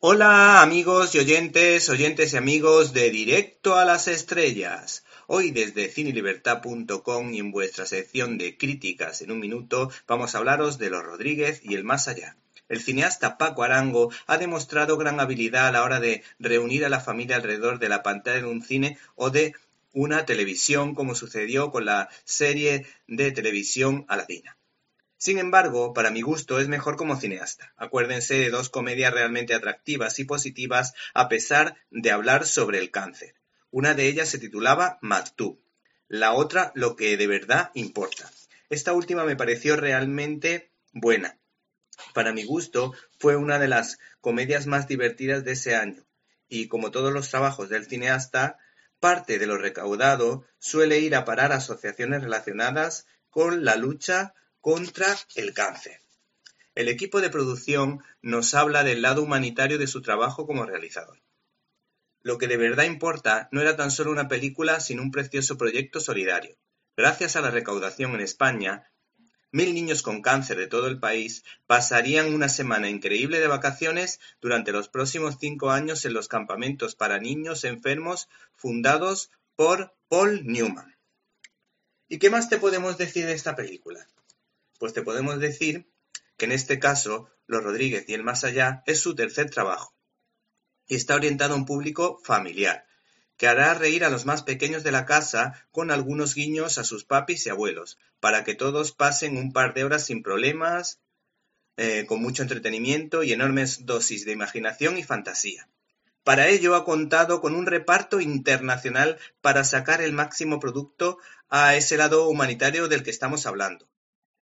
Hola amigos y oyentes, oyentes y amigos de Directo a las Estrellas. Hoy desde cinelibertad.com y en vuestra sección de críticas en un minuto vamos a hablaros de Los Rodríguez y el más allá. El cineasta Paco Arango ha demostrado gran habilidad a la hora de reunir a la familia alrededor de la pantalla de un cine o de una televisión como sucedió con la serie de televisión Aladina. Sin embargo, para mi gusto es mejor como cineasta. Acuérdense de dos comedias realmente atractivas y positivas a pesar de hablar sobre el cáncer. Una de ellas se titulaba Maktub, la otra Lo que de verdad importa. Esta última me pareció realmente buena. Para mi gusto fue una de las comedias más divertidas de ese año y como todos los trabajos del cineasta, parte de lo recaudado suele ir a parar a asociaciones relacionadas con la lucha contra el cáncer. El equipo de producción nos habla del lado humanitario de su trabajo como realizador. Lo que de verdad importa no era tan solo una película, sino un precioso proyecto solidario. Gracias a la recaudación en España, mil niños con cáncer de todo el país pasarían una semana increíble de vacaciones durante los próximos cinco años en los campamentos para niños enfermos fundados por Paul Newman. ¿Y qué más te podemos decir de esta película? Pues te podemos decir que en este caso, Los Rodríguez y El Más Allá es su tercer trabajo y está orientado a un público familiar, que hará reír a los más pequeños de la casa con algunos guiños a sus papis y abuelos, para que todos pasen un par de horas sin problemas, eh, con mucho entretenimiento y enormes dosis de imaginación y fantasía. Para ello ha contado con un reparto internacional para sacar el máximo producto a ese lado humanitario del que estamos hablando